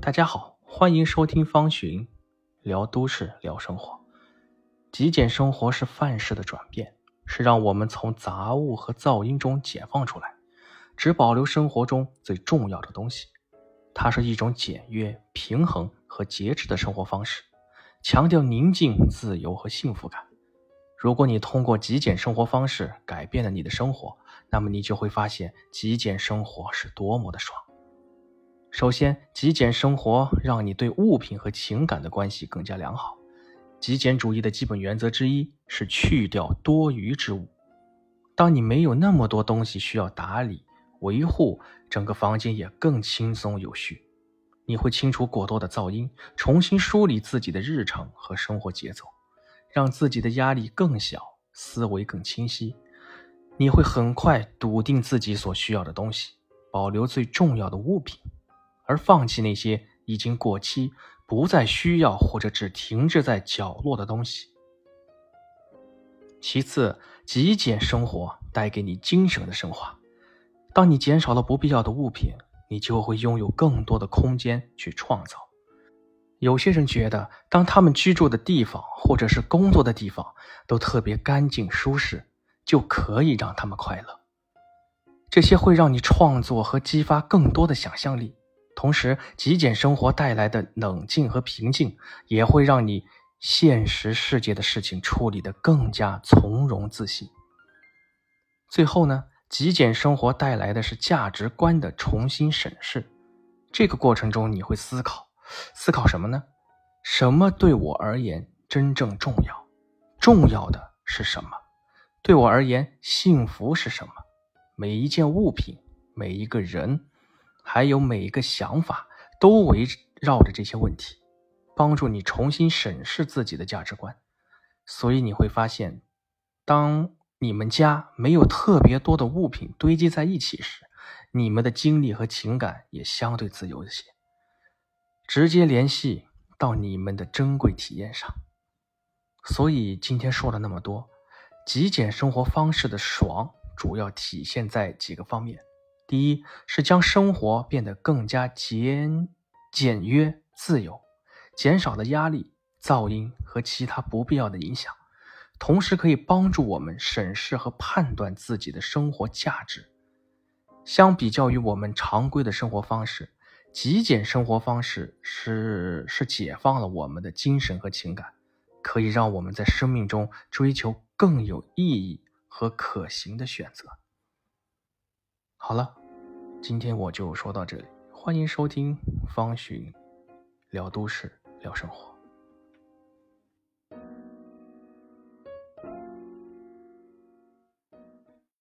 大家好，欢迎收听方寻聊都市聊生活。极简生活是范式的转变，是让我们从杂物和噪音中解放出来，只保留生活中最重要的东西。它是一种简约、平衡和节制的生活方式，强调宁静、自由和幸福感。如果你通过极简生活方式改变了你的生活，那么你就会发现极简生活是多么的爽。首先，极简生活让你对物品和情感的关系更加良好。极简主义的基本原则之一是去掉多余之物。当你没有那么多东西需要打理维护，整个房间也更轻松有序。你会清除过多的噪音，重新梳理自己的日程和生活节奏，让自己的压力更小，思维更清晰。你会很快笃定自己所需要的东西，保留最重要的物品。而放弃那些已经过期、不再需要或者只停滞在角落的东西。其次，极简生活带给你精神的升华。当你减少了不必要的物品，你就会拥有更多的空间去创造。有些人觉得，当他们居住的地方或者是工作的地方都特别干净舒适，就可以让他们快乐。这些会让你创作和激发更多的想象力。同时，极简生活带来的冷静和平静，也会让你现实世界的事情处理得更加从容自信。最后呢，极简生活带来的是价值观的重新审视。这个过程中，你会思考，思考什么呢？什么对我而言真正重要？重要的是什么？对我而言，幸福是什么？每一件物品，每一个人。还有每一个想法都围绕着这些问题，帮助你重新审视自己的价值观。所以你会发现，当你们家没有特别多的物品堆积在一起时，你们的精力和情感也相对自由一些，直接联系到你们的珍贵体验上。所以今天说了那么多，极简生活方式的爽主要体现在几个方面。第一是将生活变得更加简简约、自由，减少了压力、噪音和其他不必要的影响，同时可以帮助我们审视和判断自己的生活价值。相比较于我们常规的生活方式，极简生活方式是是解放了我们的精神和情感，可以让我们在生命中追求更有意义和可行的选择。好了今天我就说到这里欢迎收听方寻聊都市聊生活。